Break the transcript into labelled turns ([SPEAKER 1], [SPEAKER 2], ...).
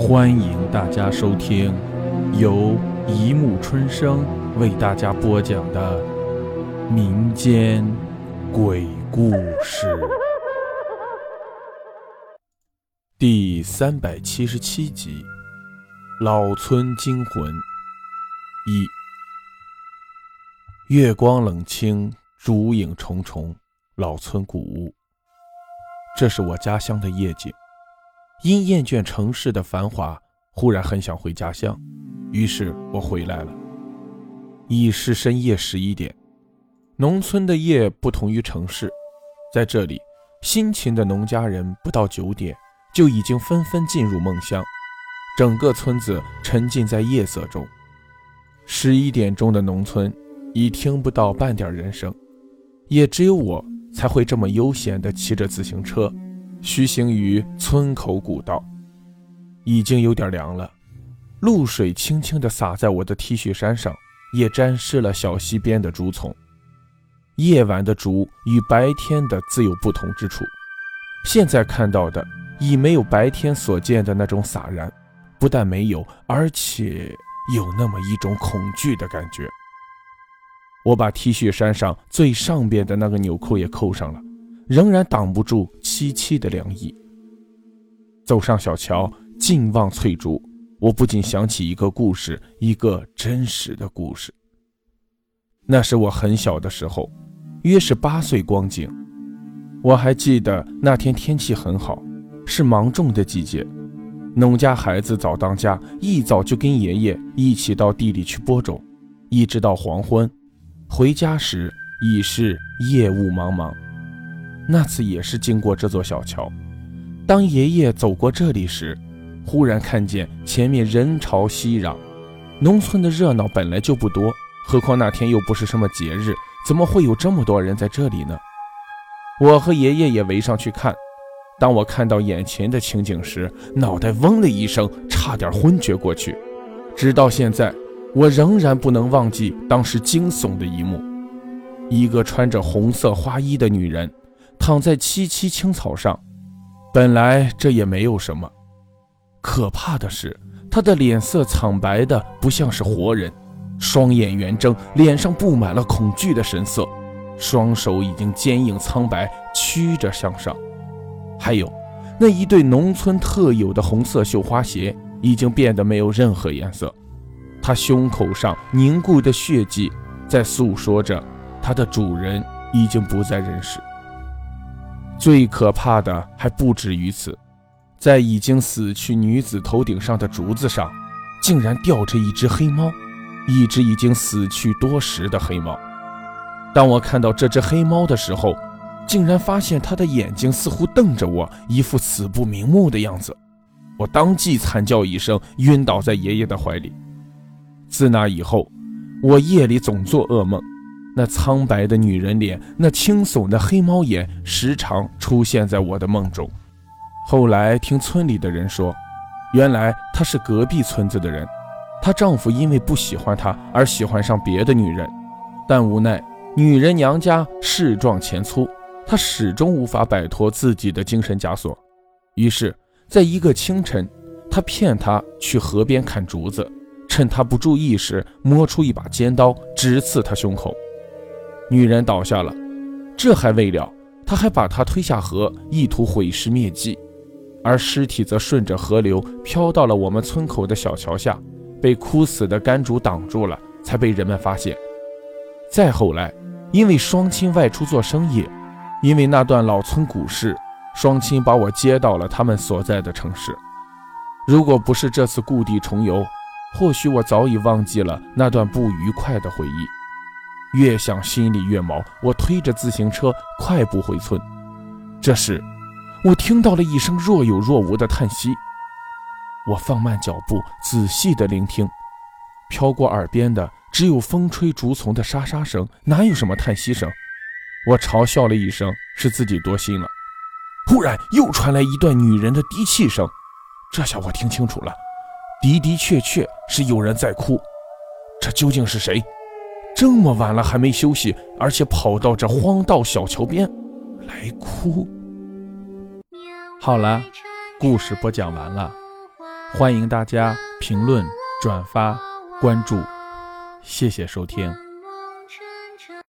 [SPEAKER 1] 欢迎大家收听由一木春生为大家播讲的民间鬼故事第三百七十七集《老村惊魂》一。月光冷清，烛影重重，老村古屋。这是我家乡的夜景。因厌倦城市的繁华，忽然很想回家乡，于是我回来了。已是深夜十一点。农村的夜不同于城市，在这里，辛勤的农家人不到九点就已经纷纷进入梦乡，整个村子沉浸在夜色中。十一点钟的农村已听不到半点人声，也只有我才会这么悠闲地骑着自行车。徐行于村口古道，已经有点凉了。露水轻轻地洒在我的 T 恤衫上，也沾湿了小溪边的竹丛。夜晚的竹与白天的自有不同之处，现在看到的已没有白天所见的那种洒然，不但没有，而且有那么一种恐惧的感觉。我把 T 恤衫上最上边的那个纽扣也扣上了。仍然挡不住凄凄的凉意。走上小桥，静望翠竹，我不禁想起一个故事，一个真实的故事。那是我很小的时候，约是八岁光景。我还记得那天天气很好，是芒种的季节，农家孩子早当家，一早就跟爷爷一起到地里去播种，一直到黄昏，回家时已是夜雾茫茫。那次也是经过这座小桥，当爷爷走过这里时，忽然看见前面人潮熙攘。农村的热闹本来就不多，何况那天又不是什么节日，怎么会有这么多人在这里呢？我和爷爷也围上去看。当我看到眼前的情景时，脑袋嗡的一声，差点昏厥过去。直到现在，我仍然不能忘记当时惊悚的一幕：一个穿着红色花衣的女人。躺在萋萋青草上，本来这也没有什么，可怕的是，他的脸色苍白的不像是活人，双眼圆睁，脸上布满了恐惧的神色，双手已经坚硬苍白，曲着向上，还有那一对农村特有的红色绣花鞋已经变得没有任何颜色，他胸口上凝固的血迹在诉说着，他的主人已经不在人世。最可怕的还不止于此，在已经死去女子头顶上的竹子上，竟然吊着一只黑猫，一只已经死去多时的黑猫。当我看到这只黑猫的时候，竟然发现它的眼睛似乎瞪着我，一副死不瞑目的样子。我当即惨叫一声，晕倒在爷爷的怀里。自那以后，我夜里总做噩梦。那苍白的女人脸，那惊悚的黑猫眼，时常出现在我的梦中。后来听村里的人说，原来她是隔壁村子的人，她丈夫因为不喜欢她而喜欢上别的女人，但无奈女人娘家势壮钱粗，她始终无法摆脱自己的精神枷锁。于是，在一个清晨，她骗他去河边砍竹子，趁他不注意时，摸出一把尖刀，直刺他胸口。女人倒下了，这还未了，他还把她推下河，意图毁尸灭迹，而尸体则顺着河流飘到了我们村口的小桥下，被枯死的干竹挡住了，才被人们发现。再后来，因为双亲外出做生意，因为那段老村古事，双亲把我接到了他们所在的城市。如果不是这次故地重游，或许我早已忘记了那段不愉快的回忆。越想心里越毛，我推着自行车快步回村。这时，我听到了一声若有若无的叹息。我放慢脚步，仔细的聆听，飘过耳边的只有风吹竹丛的沙沙声，哪有什么叹息声？我嘲笑了一声，是自己多心了。忽然又传来一段女人的低泣声，这下我听清楚了，的的确确是有人在哭。这究竟是谁？这么晚了还没休息，而且跑到这荒道小桥边来哭。好了，故事播讲完了，欢迎大家评论、转发、关注，谢谢收听。